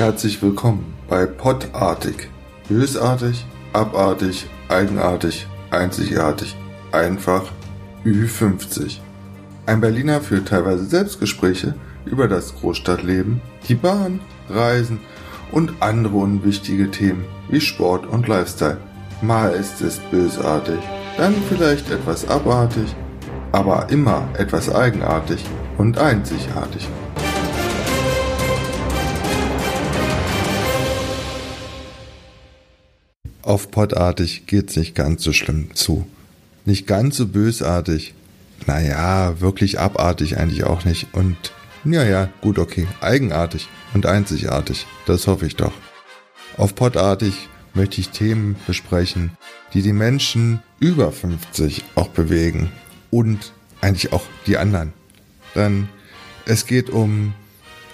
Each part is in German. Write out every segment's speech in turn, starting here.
Herzlich willkommen bei Pottartig. Bösartig, abartig, eigenartig, einzigartig, einfach Ü50. Ein Berliner führt teilweise Selbstgespräche über das Großstadtleben, die Bahn, Reisen und andere unwichtige Themen wie Sport und Lifestyle. Mal ist es bösartig, dann vielleicht etwas abartig, aber immer etwas eigenartig und einzigartig. Auf Pottartig geht's nicht ganz so schlimm zu. Nicht ganz so bösartig. Naja, wirklich abartig eigentlich auch nicht. Und ja, ja, gut, okay. Eigenartig und einzigartig. Das hoffe ich doch. Auf Pottartig möchte ich Themen besprechen, die die Menschen über 50 auch bewegen. Und eigentlich auch die anderen. Dann, es geht um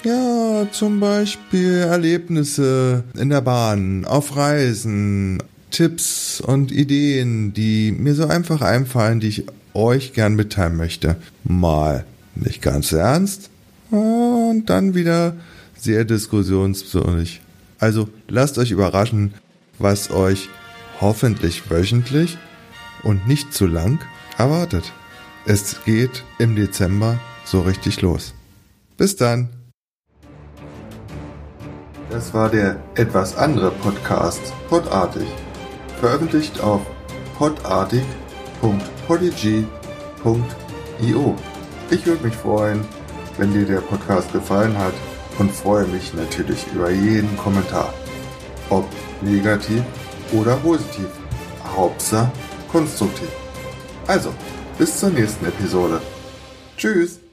ja, zum Beispiel Erlebnisse in der Bahn, auf Reisen, Tipps und Ideen, die mir so einfach einfallen, die ich euch gern mitteilen möchte. Mal nicht ganz ernst und dann wieder sehr diskussionswürdig. Also lasst euch überraschen, was euch hoffentlich wöchentlich und nicht zu lang erwartet. Es geht im Dezember so richtig los. Bis dann! Das war der etwas andere Podcast, Podartig. Veröffentlicht auf podartig.podigy.io. Ich würde mich freuen, wenn dir der Podcast gefallen hat und freue mich natürlich über jeden Kommentar. Ob negativ oder positiv. Hauptsache konstruktiv. Also, bis zur nächsten Episode. Tschüss!